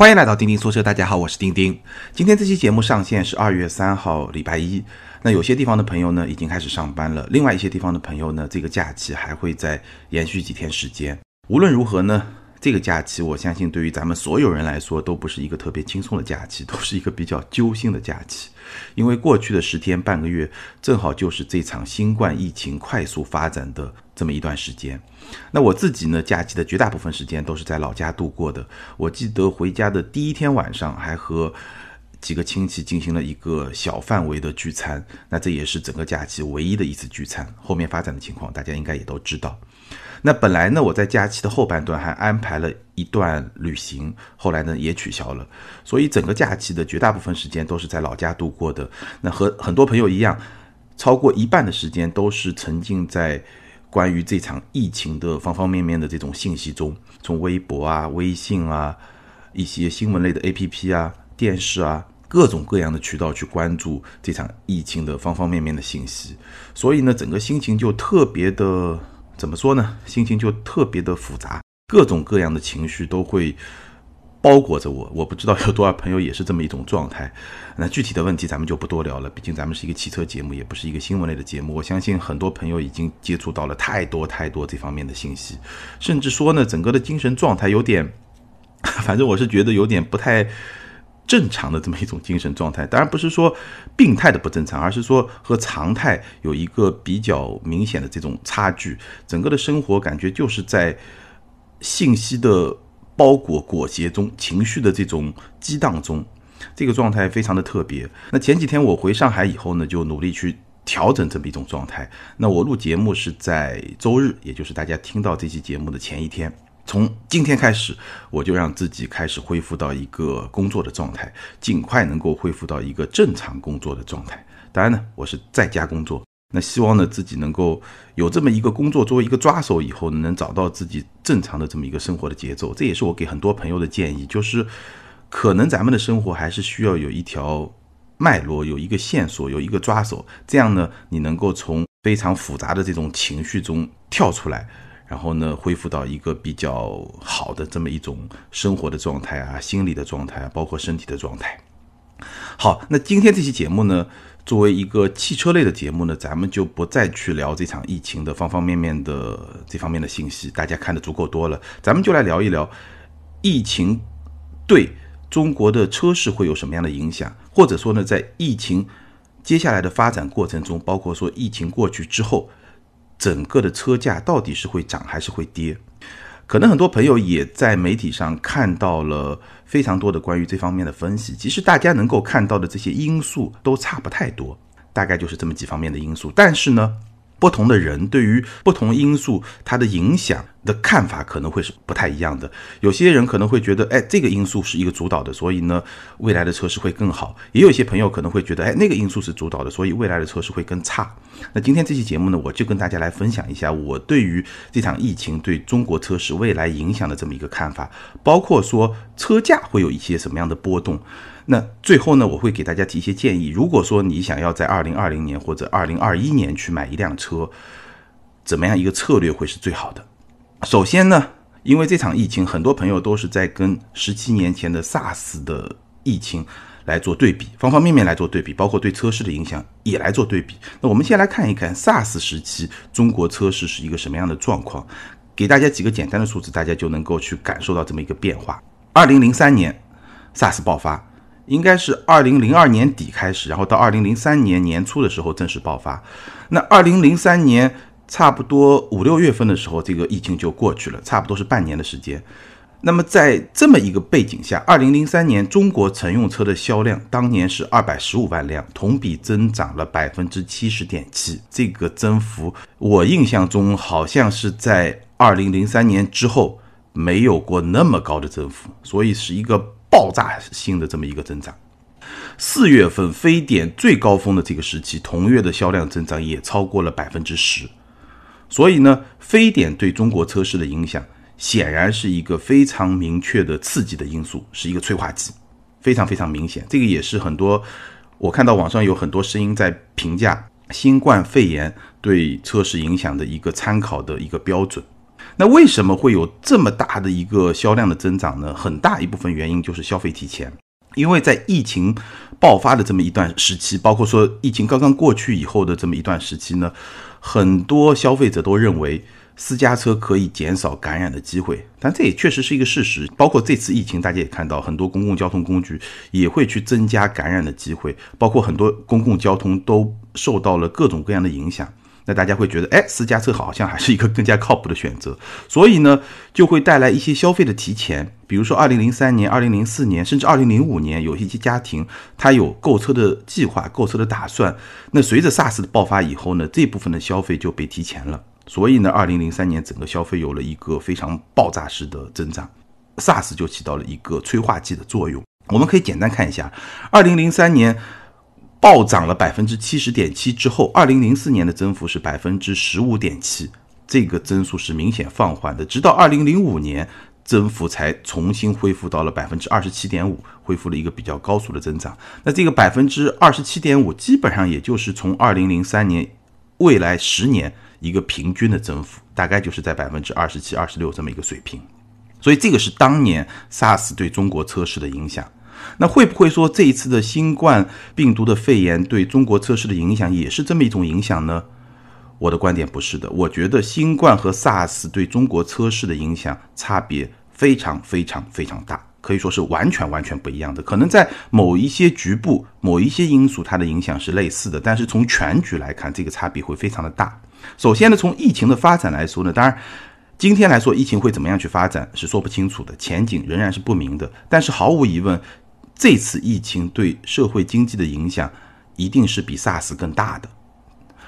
欢迎来到钉钉说车，大家好，我是钉钉。今天这期节目上线是二月三号，礼拜一。那有些地方的朋友呢，已经开始上班了；另外一些地方的朋友呢，这个假期还会再延续几天时间。无论如何呢，这个假期我相信对于咱们所有人来说，都不是一个特别轻松的假期，都是一个比较揪心的假期。因为过去的十天半个月，正好就是这场新冠疫情快速发展的这么一段时间。那我自己呢，假期的绝大部分时间都是在老家度过的。我记得回家的第一天晚上，还和几个亲戚进行了一个小范围的聚餐。那这也是整个假期唯一的一次聚餐。后面发展的情况，大家应该也都知道。那本来呢，我在假期的后半段还安排了一段旅行，后来呢也取消了。所以整个假期的绝大部分时间都是在老家度过的。那和很多朋友一样，超过一半的时间都是沉浸在关于这场疫情的方方面面的这种信息中，从微博啊、微信啊、一些新闻类的 APP 啊、电视啊各种各样的渠道去关注这场疫情的方方面面的信息。所以呢，整个心情就特别的。怎么说呢？心情就特别的复杂，各种各样的情绪都会包裹着我。我不知道有多少朋友也是这么一种状态。那具体的问题咱们就不多聊了，毕竟咱们是一个汽车节目，也不是一个新闻类的节目。我相信很多朋友已经接触到了太多太多这方面的信息，甚至说呢，整个的精神状态有点，反正我是觉得有点不太。正常的这么一种精神状态，当然不是说病态的不正常，而是说和常态有一个比较明显的这种差距。整个的生活感觉就是在信息的包裹裹挟中，情绪的这种激荡中，这个状态非常的特别。那前几天我回上海以后呢，就努力去调整这么一种状态。那我录节目是在周日，也就是大家听到这期节目的前一天。从今天开始，我就让自己开始恢复到一个工作的状态，尽快能够恢复到一个正常工作的状态。当然呢，我是在家工作，那希望呢自己能够有这么一个工作作为一个抓手，以后能找到自己正常的这么一个生活的节奏。这也是我给很多朋友的建议，就是可能咱们的生活还是需要有一条脉络，有一个线索，有一个抓手，这样呢，你能够从非常复杂的这种情绪中跳出来。然后呢，恢复到一个比较好的这么一种生活的状态啊，心理的状态，包括身体的状态。好，那今天这期节目呢，作为一个汽车类的节目呢，咱们就不再去聊这场疫情的方方面面的这方面的信息，大家看的足够多了，咱们就来聊一聊疫情对中国的车市会有什么样的影响，或者说呢，在疫情接下来的发展过程中，包括说疫情过去之后。整个的车价到底是会涨还是会跌？可能很多朋友也在媒体上看到了非常多的关于这方面的分析。其实大家能够看到的这些因素都差不太多，大概就是这么几方面的因素。但是呢？不同的人对于不同因素它的影响的看法可能会是不太一样的。有些人可能会觉得，哎，这个因素是一个主导的，所以呢，未来的车市会更好。也有一些朋友可能会觉得，哎，那个因素是主导的，所以未来的车市会更差。那今天这期节目呢，我就跟大家来分享一下我对于这场疫情对中国车市未来影响的这么一个看法，包括说车价会有一些什么样的波动。那最后呢，我会给大家提一些建议。如果说你想要在二零二零年或者二零二一年去买一辆车，怎么样一个策略会是最好的？首先呢，因为这场疫情，很多朋友都是在跟十七年前的 SARS 的疫情来做对比，方方面面来做对比，包括对车市的影响也来做对比。那我们先来看一看 SARS 时期中国车市是一个什么样的状况，给大家几个简单的数字，大家就能够去感受到这么一个变化。二零零三年 SARS 爆发。应该是二零零二年底开始，然后到二零零三年年初的时候正式爆发。那二零零三年差不多五六月份的时候，这个疫情就过去了，差不多是半年的时间。那么在这么一个背景下，二零零三年中国乘用车的销量当年是二百十五万辆，同比增长了百分之七十点七。这个增幅，我印象中好像是在二零零三年之后没有过那么高的增幅，所以是一个。爆炸性的这么一个增长，四月份非典最高峰的这个时期，同月的销量增长也超过了百分之十。所以呢，非典对中国车市的影响显然是一个非常明确的刺激的因素，是一个催化剂，非常非常明显。这个也是很多我看到网上有很多声音在评价新冠肺炎对车市影响的一个参考的一个标准。那为什么会有这么大的一个销量的增长呢？很大一部分原因就是消费提前，因为在疫情爆发的这么一段时期，包括说疫情刚刚过去以后的这么一段时期呢，很多消费者都认为。私家车可以减少感染的机会，但这也确实是一个事实。包括这次疫情，大家也看到很多公共交通工具也会去增加感染的机会，包括很多公共交通都受到了各种各样的影响。那大家会觉得，哎，私家车好像还是一个更加靠谱的选择，所以呢，就会带来一些消费的提前。比如说，二零零三年、二零零四年，甚至二零零五年，有一些家庭他有购车的计划、购车的打算。那随着 SARS 的爆发以后呢，这部分的消费就被提前了。所以呢，二零零三年整个消费有了一个非常爆炸式的增长，SARS 就起到了一个催化剂的作用。我们可以简单看一下，二零零三年暴涨了百分之七十点七之后，二零零四年的增幅是百分之十五点七，这个增速是明显放缓的。直到二零零五年，增幅才重新恢复到了百分之二十七点五，恢复了一个比较高速的增长。那这个百分之二十七点五，基本上也就是从二零零三年未来十年。一个平均的增幅大概就是在百分之二十七、二十六这么一个水平，所以这个是当年 SARS 对中国车市的影响。那会不会说这一次的新冠病毒的肺炎对中国车市的影响也是这么一种影响呢？我的观点不是的，我觉得新冠和 SARS 对中国车市的影响差别非常非常非常大。可以说是完全完全不一样的，可能在某一些局部、某一些因素，它的影响是类似的，但是从全局来看，这个差别会非常的大。首先呢，从疫情的发展来说呢，当然，今天来说，疫情会怎么样去发展是说不清楚的，前景仍然是不明的。但是毫无疑问，这次疫情对社会经济的影响一定是比 SARS 更大的。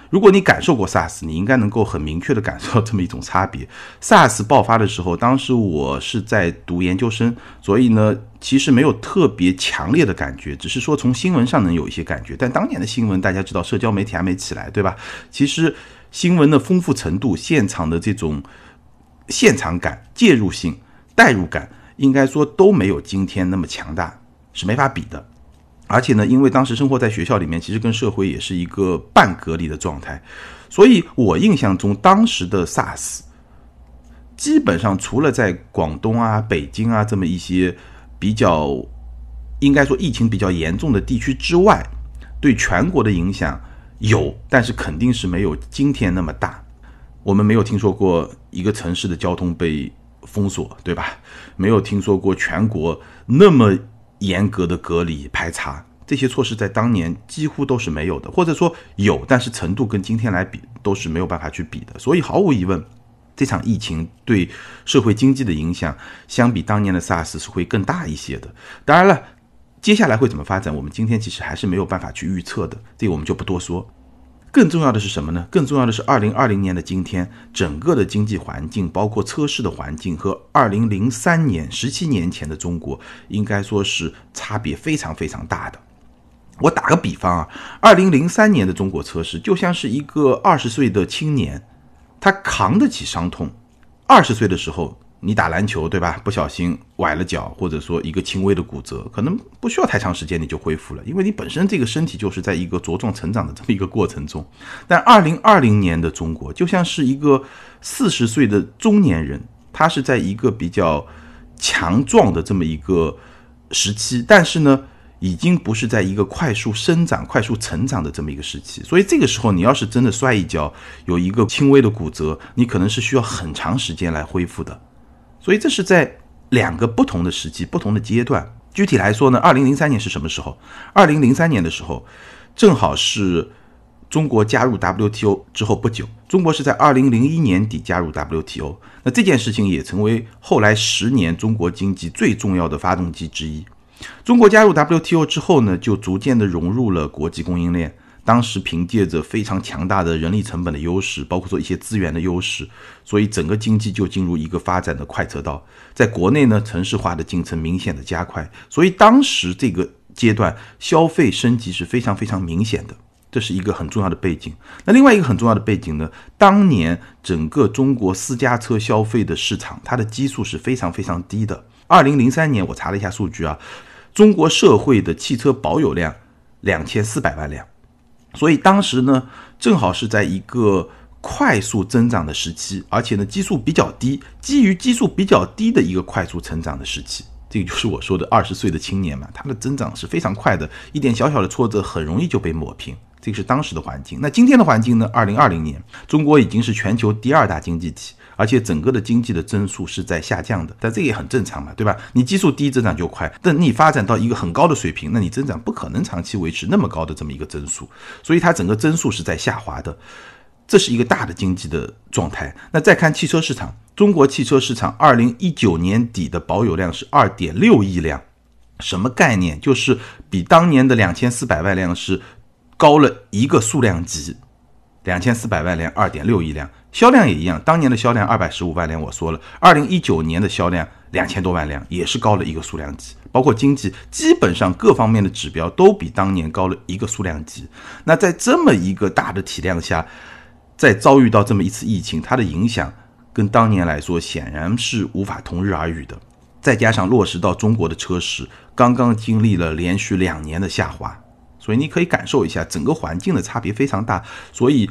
如果你感受过 SARS，你应该能够很明确的感受到这么一种差别。SARS 爆发的时候，当时我是在读研究生，所以呢，其实没有特别强烈的感觉，只是说从新闻上能有一些感觉。但当年的新闻，大家知道，社交媒体还没起来，对吧？其实新闻的丰富程度、现场的这种现场感、介入性、代入感，应该说都没有今天那么强大，是没法比的。而且呢，因为当时生活在学校里面，其实跟社会也是一个半隔离的状态，所以我印象中当时的 SARS，基本上除了在广东啊、北京啊这么一些比较应该说疫情比较严重的地区之外，对全国的影响有，但是肯定是没有今天那么大。我们没有听说过一个城市的交通被封锁，对吧？没有听说过全国那么。严格的隔离排查这些措施在当年几乎都是没有的，或者说有，但是程度跟今天来比都是没有办法去比的。所以毫无疑问，这场疫情对社会经济的影响相比当年的 SARS 是会更大一些的。当然了，接下来会怎么发展，我们今天其实还是没有办法去预测的，这个我们就不多说。更重要的是什么呢？更重要的是，二零二零年的今天，整个的经济环境，包括车市的环境，和二零零三年十七年前的中国，应该说是差别非常非常大的。我打个比方啊，二零零三年的中国车市就像是一个二十岁的青年，他扛得起伤痛。二十岁的时候。你打篮球对吧？不小心崴了脚，或者说一个轻微的骨折，可能不需要太长时间你就恢复了，因为你本身这个身体就是在一个茁壮成长的这么一个过程中。但二零二零年的中国就像是一个四十岁的中年人，他是在一个比较强壮的这么一个时期，但是呢。已经不是在一个快速生长、快速成长的这么一个时期，所以这个时候你要是真的摔一跤，有一个轻微的骨折，你可能是需要很长时间来恢复的。所以这是在两个不同的时期、不同的阶段。具体来说呢，二零零三年是什么时候？二零零三年的时候，正好是中国加入 WTO 之后不久。中国是在二零零一年底加入 WTO，那这件事情也成为后来十年中国经济最重要的发动机之一。中国加入 WTO 之后呢，就逐渐的融入了国际供应链。当时凭借着非常强大的人力成本的优势，包括说一些资源的优势，所以整个经济就进入一个发展的快车道。在国内呢，城市化的进程明显的加快，所以当时这个阶段消费升级是非常非常明显的，这是一个很重要的背景。那另外一个很重要的背景呢，当年整个中国私家车消费的市场，它的基数是非常非常低的。二零零三年我查了一下数据啊，中国社会的汽车保有量两千四百万辆。所以当时呢，正好是在一个快速增长的时期，而且呢基数比较低，基于基数比较低的一个快速成长的时期，这个就是我说的二十岁的青年嘛，他的增长是非常快的，一点小小的挫折很容易就被抹平，这个是当时的环境。那今天的环境呢？二零二零年，中国已经是全球第二大经济体，而且整个的经济的增速是在下降的，但这也很正常嘛，对吧？你基数低，增长就快，等你发展到一个很高的水平，那你增长不可能长期维持那么高的这么一个增速，所以它整个增速是在下滑的。这是一个大的经济的状态。那再看汽车市场，中国汽车市场二零一九年底的保有量是二点六亿辆，什么概念？就是比当年的两千四百万辆是高了一个数量级。两千四百万辆，二点六亿辆，销量也一样，当年的销量二百十五万辆，我说了，二零一九年的销量两千多万辆，也是高了一个数量级。包括经济，基本上各方面的指标都比当年高了一个数量级。那在这么一个大的体量下，再遭遇到这么一次疫情，它的影响跟当年来说显然是无法同日而语的。再加上落实到中国的车市，刚刚经历了连续两年的下滑，所以你可以感受一下整个环境的差别非常大。所以，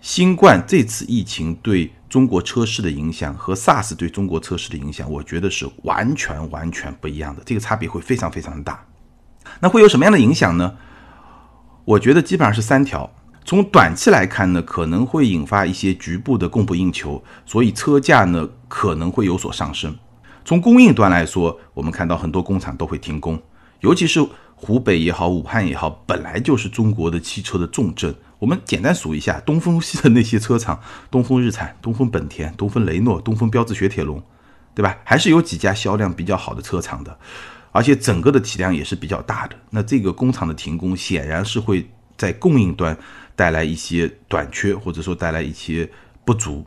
新冠这次疫情对中国车市的影响和 SARS 对中国车市的影响，我觉得是完全完全不一样的，这个差别会非常非常的大。那会有什么样的影响呢？我觉得基本上是三条。从短期来看呢，可能会引发一些局部的供不应求，所以车价呢可能会有所上升。从供应端来说，我们看到很多工厂都会停工，尤其是湖北也好，武汉也好，本来就是中国的汽车的重镇。我们简单数一下，东风系的那些车厂，东风日产、东风本田、东风雷诺、东风标致雪铁龙，对吧？还是有几家销量比较好的车厂的，而且整个的体量也是比较大的。那这个工厂的停工，显然是会在供应端。带来一些短缺，或者说带来一些不足，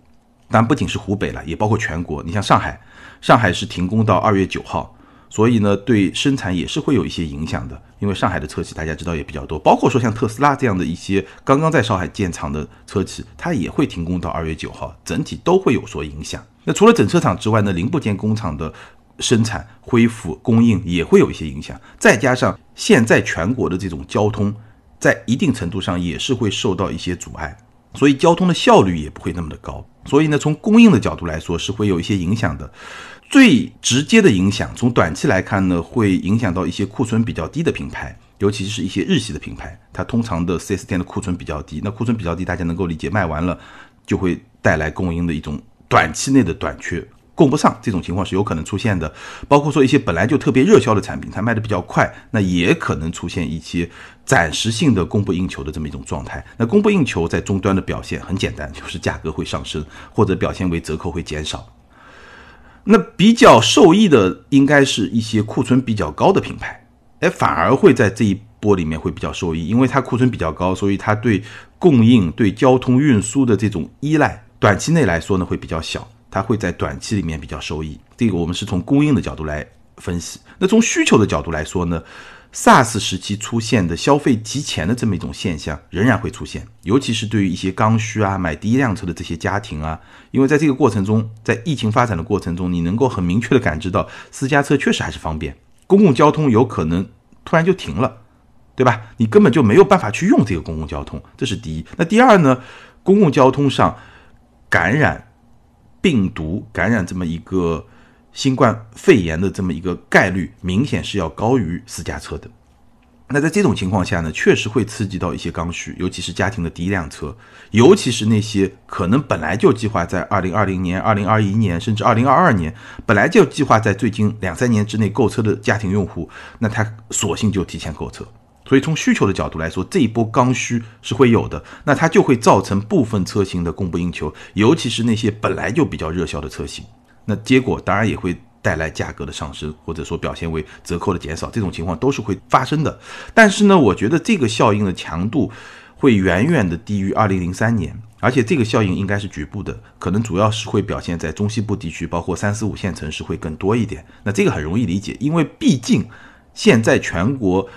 但不仅是湖北了，也包括全国。你像上海，上海是停工到二月九号，所以呢，对生产也是会有一些影响的。因为上海的车企大家知道也比较多，包括说像特斯拉这样的一些刚刚在上海建厂的车企，它也会停工到二月九号，整体都会有所影响。那除了整车厂之外呢，零部件工厂的生产恢复供应也会有一些影响，再加上现在全国的这种交通。在一定程度上也是会受到一些阻碍，所以交通的效率也不会那么的高。所以呢，从供应的角度来说是会有一些影响的。最直接的影响，从短期来看呢，会影响到一些库存比较低的品牌，尤其是一些日系的品牌，它通常的 4S 店的库存比较低。那库存比较低，大家能够理解，卖完了就会带来供应的一种短期内的短缺。供不上这种情况是有可能出现的，包括说一些本来就特别热销的产品，它卖的比较快，那也可能出现一些暂时性的供不应求的这么一种状态。那供不应求在终端的表现很简单，就是价格会上升，或者表现为折扣会减少。那比较受益的应该是一些库存比较高的品牌，哎，反而会在这一波里面会比较受益，因为它库存比较高，所以它对供应、对交通运输的这种依赖，短期内来说呢会比较小。它会在短期里面比较受益，这个我们是从供应的角度来分析。那从需求的角度来说呢，SARS 时期出现的消费提前的这么一种现象仍然会出现，尤其是对于一些刚需啊、买第一辆车的这些家庭啊，因为在这个过程中，在疫情发展的过程中，你能够很明确的感知到私家车确实还是方便，公共交通有可能突然就停了，对吧？你根本就没有办法去用这个公共交通，这是第一。那第二呢，公共交通上感染。病毒感染这么一个新冠肺炎的这么一个概率，明显是要高于私家车的。那在这种情况下呢，确实会刺激到一些刚需，尤其是家庭的第一辆车，尤其是那些可能本来就计划在二零二零年、二零二一年，甚至二零二二年，本来就计划在最近两三年之内购车的家庭用户，那他索性就提前购车。所以从需求的角度来说，这一波刚需是会有的，那它就会造成部分车型的供不应求，尤其是那些本来就比较热销的车型，那结果当然也会带来价格的上升，或者说表现为折扣的减少，这种情况都是会发生的。但是呢，我觉得这个效应的强度会远远的低于二零零三年，而且这个效应应该是局部的，可能主要是会表现在中西部地区，包括三四五线城市会更多一点。那这个很容易理解，因为毕竟现在全国。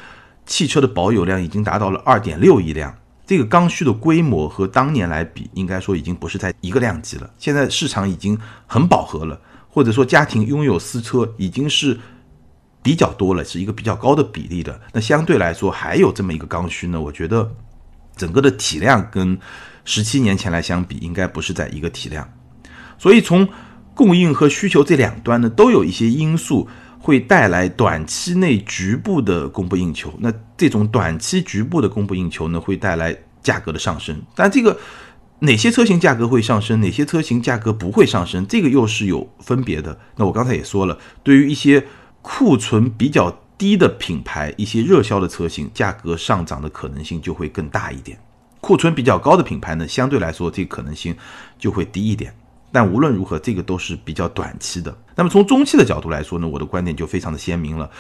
汽车的保有量已经达到了二点六亿辆，这个刚需的规模和当年来比，应该说已经不是在一个量级了。现在市场已经很饱和了，或者说家庭拥有私车已经是比较多了，是一个比较高的比例的。那相对来说还有这么一个刚需呢？我觉得整个的体量跟十七年前来相比，应该不是在一个体量。所以从供应和需求这两端呢，都有一些因素会带来短期内局部的供不应求。那这种短期局部的供不应求呢，会带来价格的上升。但这个哪些车型价格会上升，哪些车型价格不会上升，这个又是有分别的。那我刚才也说了，对于一些库存比较低的品牌，一些热销的车型，价格上涨的可能性就会更大一点。库存比较高的品牌呢，相对来说这个可能性就会低一点。但无论如何，这个都是比较短期的。那么从中期的角度来说呢，我的观点就非常的鲜明了。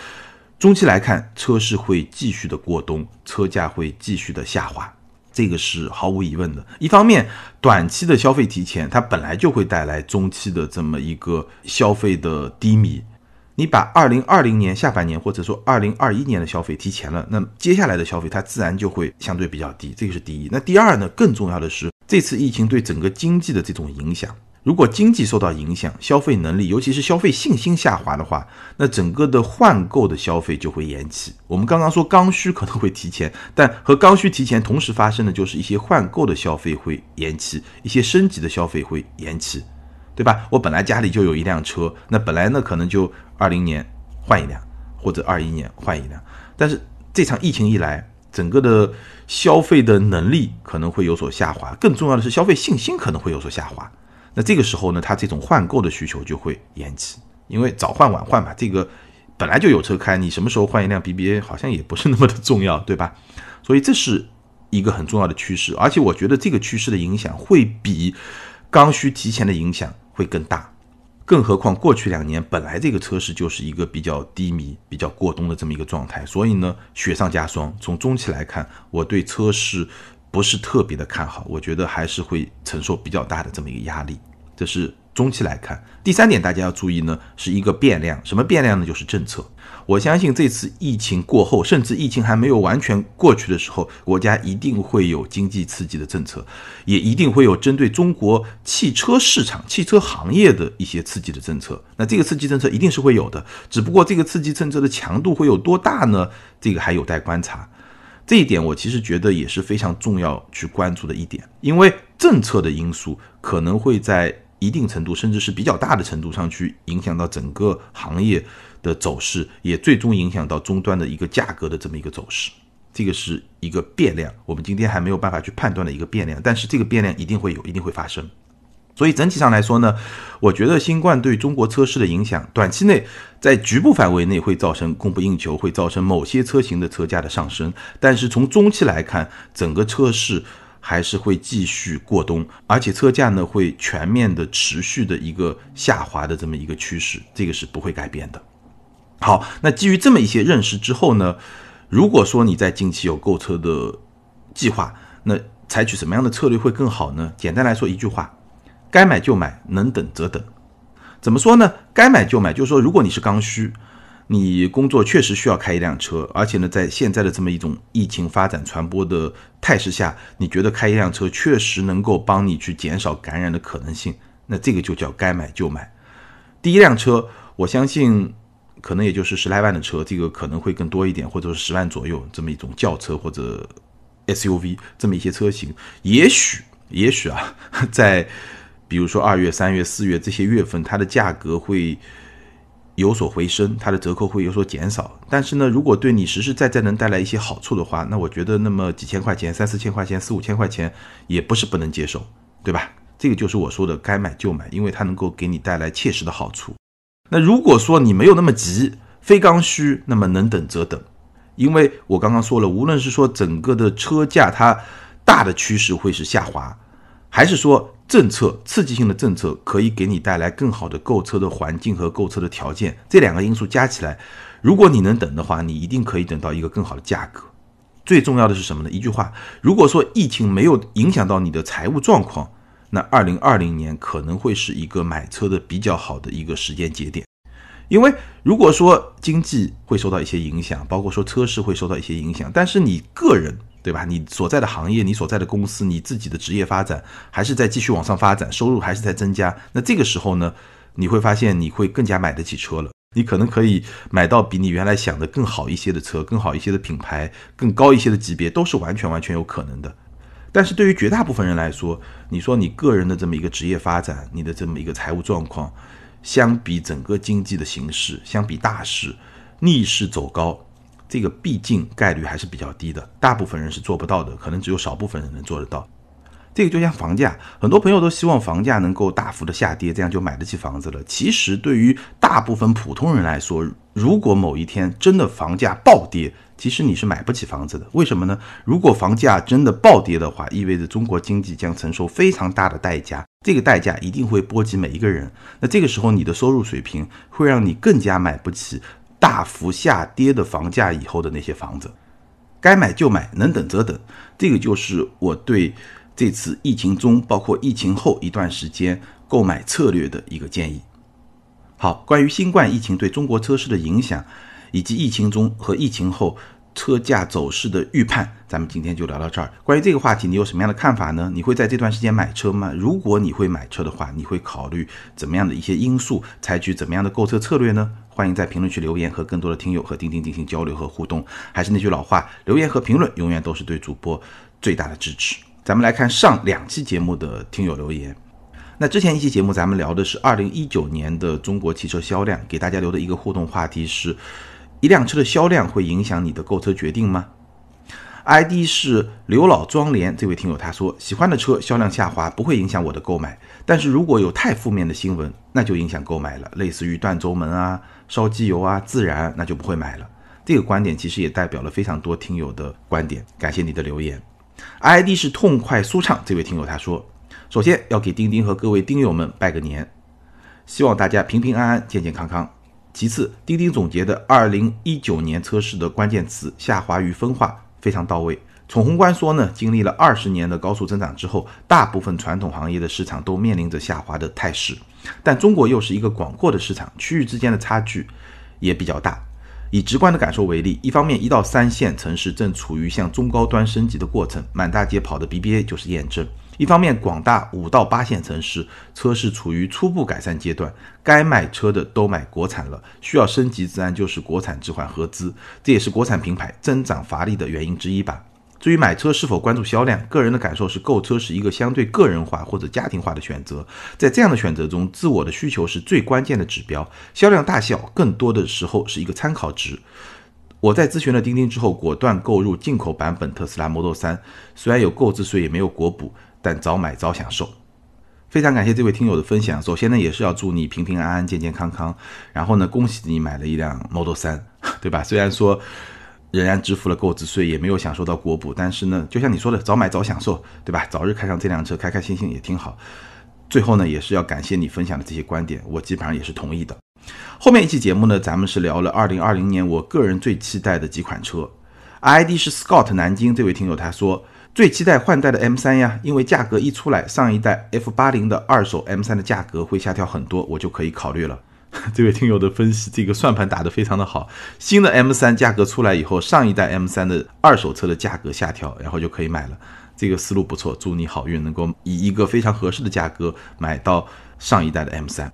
中期来看，车市会继续的过冬，车价会继续的下滑，这个是毫无疑问的。一方面，短期的消费提前，它本来就会带来中期的这么一个消费的低迷。你把二零二零年下半年或者说二零二一年的消费提前了，那接下来的消费它自然就会相对比较低，这个是第一。那第二呢，更重要的是这次疫情对整个经济的这种影响。如果经济受到影响，消费能力，尤其是消费信心下滑的话，那整个的换购的消费就会延期。我们刚刚说刚需可能会提前，但和刚需提前同时发生的就是一些换购的消费会延期，一些升级的消费会延期，对吧？我本来家里就有一辆车，那本来呢可能就二零年换一辆，或者二一年换一辆，但是这场疫情一来，整个的消费的能力可能会有所下滑，更重要的是消费信心可能会有所下滑。那这个时候呢，它这种换购的需求就会延期，因为早换晚换吧，这个本来就有车开，你什么时候换一辆 BBA 好像也不是那么的重要，对吧？所以这是一个很重要的趋势，而且我觉得这个趋势的影响会比刚需提前的影响会更大，更何况过去两年本来这个车市就是一个比较低迷、比较过冬的这么一个状态，所以呢，雪上加霜。从中期来看，我对车市。不是特别的看好，我觉得还是会承受比较大的这么一个压力，这是中期来看。第三点大家要注意呢，是一个变量，什么变量呢？就是政策。我相信这次疫情过后，甚至疫情还没有完全过去的时候，国家一定会有经济刺激的政策，也一定会有针对中国汽车市场、汽车行业的一些刺激的政策。那这个刺激政策一定是会有的，只不过这个刺激政策的强度会有多大呢？这个还有待观察。这一点我其实觉得也是非常重要去关注的一点，因为政策的因素可能会在一定程度，甚至是比较大的程度上去影响到整个行业的走势，也最终影响到终端的一个价格的这么一个走势。这个是一个变量，我们今天还没有办法去判断的一个变量，但是这个变量一定会有，一定会发生。所以整体上来说呢，我觉得新冠对中国车市的影响，短期内在局部范围内会造成供不应求，会造成某些车型的车价的上升。但是从中期来看，整个车市还是会继续过冬，而且车价呢会全面的持续的一个下滑的这么一个趋势，这个是不会改变的。好，那基于这么一些认识之后呢，如果说你在近期有购车的计划，那采取什么样的策略会更好呢？简单来说一句话。该买就买，能等则等。怎么说呢？该买就买，就是说，如果你是刚需，你工作确实需要开一辆车，而且呢，在现在的这么一种疫情发展传播的态势下，你觉得开一辆车确实能够帮你去减少感染的可能性，那这个就叫该买就买。第一辆车，我相信可能也就是十来万的车，这个可能会更多一点，或者是十万左右这么一种轿车或者 SUV 这么一些车型，也许，也许啊，在比如说二月、三月、四月这些月份，它的价格会有所回升，它的折扣会有所减少。但是呢，如果对你实实在在能带来一些好处的话，那我觉得那么几千块钱、三四千块钱、四五千块钱也不是不能接受，对吧？这个就是我说的该买就买，因为它能够给你带来切实的好处。那如果说你没有那么急，非刚需，那么能等则等，因为我刚刚说了，无论是说整个的车价它大的趋势会是下滑，还是说。政策刺激性的政策可以给你带来更好的购车的环境和购车的条件，这两个因素加起来，如果你能等的话，你一定可以等到一个更好的价格。最重要的是什么呢？一句话，如果说疫情没有影响到你的财务状况，那二零二零年可能会是一个买车的比较好的一个时间节点。因为如果说经济会受到一些影响，包括说车市会受到一些影响，但是你个人。对吧？你所在的行业，你所在的公司，你自己的职业发展还是在继续往上发展，收入还是在增加。那这个时候呢，你会发现你会更加买得起车了。你可能可以买到比你原来想的更好一些的车，更好一些的品牌，更高一些的级别，都是完全完全有可能的。但是对于绝大部分人来说，你说你个人的这么一个职业发展，你的这么一个财务状况，相比整个经济的形势，相比大势逆势走高，这个毕竟概率还是比较低的，大部分人是做不到的，可能只有少部分人能做得到。这个就像房价，很多朋友都希望房价能够大幅的下跌，这样就买得起房子了。其实对于大部分普通人来说，如果某一天真的房价暴跌，其实你是买不起房子的。为什么呢？如果房价真的暴跌的话，意味着中国经济将承受非常大的代价，这个代价一定会波及每一个人。那这个时候你的收入水平会让你更加买不起大幅下跌的房价以后的那些房子。该买就买，能等则等。这个就是我对。这次疫情中，包括疫情后一段时间购买策略的一个建议。好，关于新冠疫情对中国车市的影响，以及疫情中和疫情后车价走势的预判，咱们今天就聊到这儿。关于这个话题，你有什么样的看法呢？你会在这段时间买车吗？如果你会买车的话，你会考虑怎么样的一些因素，采取怎么样的购车策略呢？欢迎在评论区留言，和更多的听友和钉钉进行交流和互动。还是那句老话，留言和评论永远都是对主播最大的支持。咱们来看上两期节目的听友留言。那之前一期节目咱们聊的是二零一九年的中国汽车销量，给大家留的一个互动话题是：一辆车的销量会影响你的购车决定吗？ID 是刘老庄连这位听友他说，喜欢的车销量下滑不会影响我的购买，但是如果有太负面的新闻，那就影响购买了，类似于断轴门啊、烧机油啊、自燃，那就不会买了。这个观点其实也代表了非常多听友的观点，感谢你的留言。ID 是痛快舒畅，这位听友他说：“首先要给钉钉和各位钉友们拜个年，希望大家平平安安、健健康康。其次，钉钉总结的2019年测试的关键词下滑与分化非常到位。从宏观说呢，经历了二十年的高速增长之后，大部分传统行业的市场都面临着下滑的态势，但中国又是一个广阔的市场，区域之间的差距也比较大。”以直观的感受为例，一方面一到三线城市正处于向中高端升级的过程，满大街跑的 BBA 就是验证；一方面广大五到八线城市车市处于初步改善阶段，该买车的都买国产了，需要升级自然就是国产置换合资，这也是国产品牌增长乏力的原因之一吧。至于买车是否关注销量，个人的感受是购车是一个相对个人化或者家庭化的选择，在这样的选择中，自我的需求是最关键的指标，销量大小更多的时候是一个参考值。我在咨询了钉钉之后，果断购入进口版本特斯拉 Model 3，虽然有购置税也没有国补，但早买早享受。非常感谢这位听友的分享，首先呢也是要祝你平平安安、健健康康，然后呢恭喜你买了一辆 Model 3，对吧？虽然说。仍然支付了购置税，也没有享受到国补，但是呢，就像你说的，早买早享受，对吧？早日开上这辆车，开开心心也挺好。最后呢，也是要感谢你分享的这些观点，我基本上也是同意的。后面一期节目呢，咱们是聊了2020年我个人最期待的几款车。ID 是 Scott 南京这位听友他说最期待换代的 M3 呀，因为价格一出来，上一代 F80 的二手 M3 的价格会下调很多，我就可以考虑了。这位听友的分析，这个算盘打得非常的好。新的 M3 价格出来以后，上一代 M3 的二手车的价格下调，然后就可以买了。这个思路不错，祝你好运，能够以一个非常合适的价格买到上一代的 M3。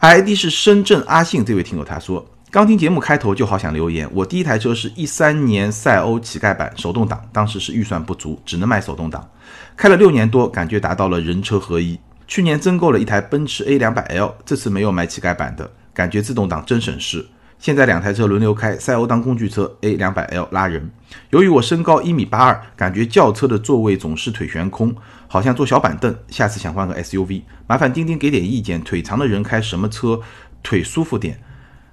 ID 是深圳阿信，这位听友他说，刚听节目开头就好想留言。我第一台车是一三年赛欧乞丐版手动挡，当时是预算不足，只能买手动挡，开了六年多，感觉达到了人车合一。去年增购了一台奔驰 A 两百 L，这次没有买乞丐版的，感觉自动挡真省事。现在两台车轮流开，赛欧当工具车，A 两百 L 拉人。由于我身高一米八二，感觉轿车的座位总是腿悬空，好像坐小板凳。下次想换个 SUV，麻烦钉钉给点意见。腿长的人开什么车腿舒服点？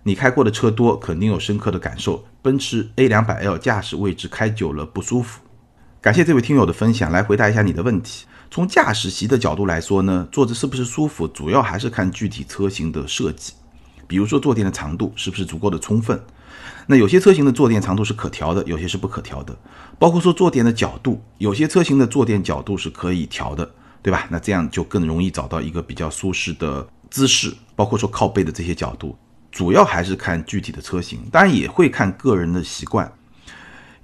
你开过的车多，肯定有深刻的感受。奔驰 A 两百 L 驾驶位置开久了不舒服。感谢这位听友的分享，来回答一下你的问题。从驾驶席的角度来说呢，坐着是不是舒服，主要还是看具体车型的设计。比如说坐垫的长度是不是足够的充分，那有些车型的坐垫长度是可调的，有些是不可调的。包括说坐垫的角度，有些车型的坐垫角度是可以调的，对吧？那这样就更容易找到一个比较舒适的姿势。包括说靠背的这些角度，主要还是看具体的车型，当然也会看个人的习惯。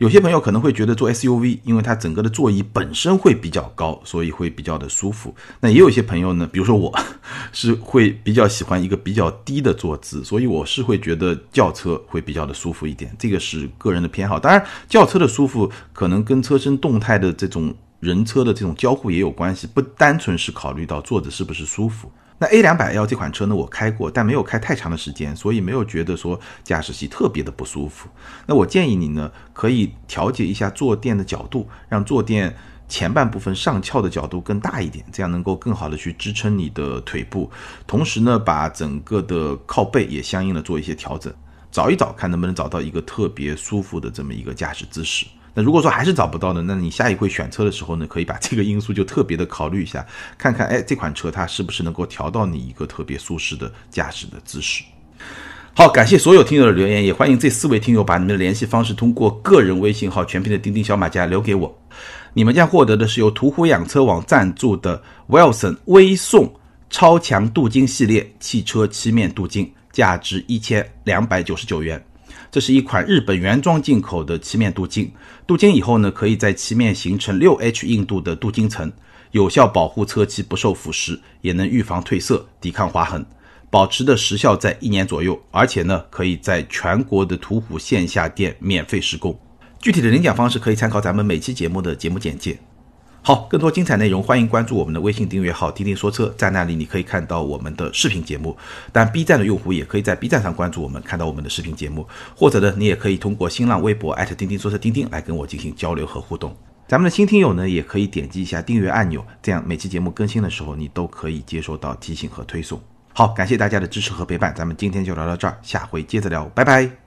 有些朋友可能会觉得坐 SUV，因为它整个的座椅本身会比较高，所以会比较的舒服。那也有一些朋友呢，比如说我，是会比较喜欢一个比较低的坐姿，所以我是会觉得轿车会比较的舒服一点。这个是个人的偏好。当然，轿车的舒服可能跟车身动态的这种人车的这种交互也有关系，不单纯是考虑到坐着是不是舒服。那 A 两百 L 这款车呢，我开过，但没有开太长的时间，所以没有觉得说驾驶席特别的不舒服。那我建议你呢，可以调节一下坐垫的角度，让坐垫前半部分上翘的角度更大一点，这样能够更好的去支撑你的腿部。同时呢，把整个的靠背也相应的做一些调整，找一找看能不能找到一个特别舒服的这么一个驾驶姿势。那如果说还是找不到呢？那你下一回选车的时候呢，可以把这个因素就特别的考虑一下，看看哎这款车它是不是能够调到你一个特别舒适的驾驶的姿势。好，感谢所有听友的留言，也欢迎这四位听友把你们的联系方式通过个人微信号全拼的钉钉小马甲留给我，你们将获得的是由途虎养车网赞助的 Wilson 微送超强镀金系列汽车漆面镀金，价值一千两百九十九元。这是一款日本原装进口的漆面镀金，镀金以后呢，可以在漆面形成六 H 硬度的镀金层，有效保护车漆不受腐蚀，也能预防褪色、抵抗划痕，保持的时效在一年左右。而且呢，可以在全国的途虎线下店免费施工。具体的领奖方式可以参考咱们每期节目的节目简介。好，更多精彩内容，欢迎关注我们的微信订阅号“钉钉说车”，在那里你可以看到我们的视频节目。但 B 站的用户也可以在 B 站上关注我们，看到我们的视频节目。或者呢，你也可以通过新浪微博钉钉说车钉钉来跟我进行交流和互动。咱们的新听友呢，也可以点击一下订阅按钮，这样每期节目更新的时候，你都可以接收到提醒和推送。好，感谢大家的支持和陪伴，咱们今天就聊到这儿，下回接着聊，拜拜。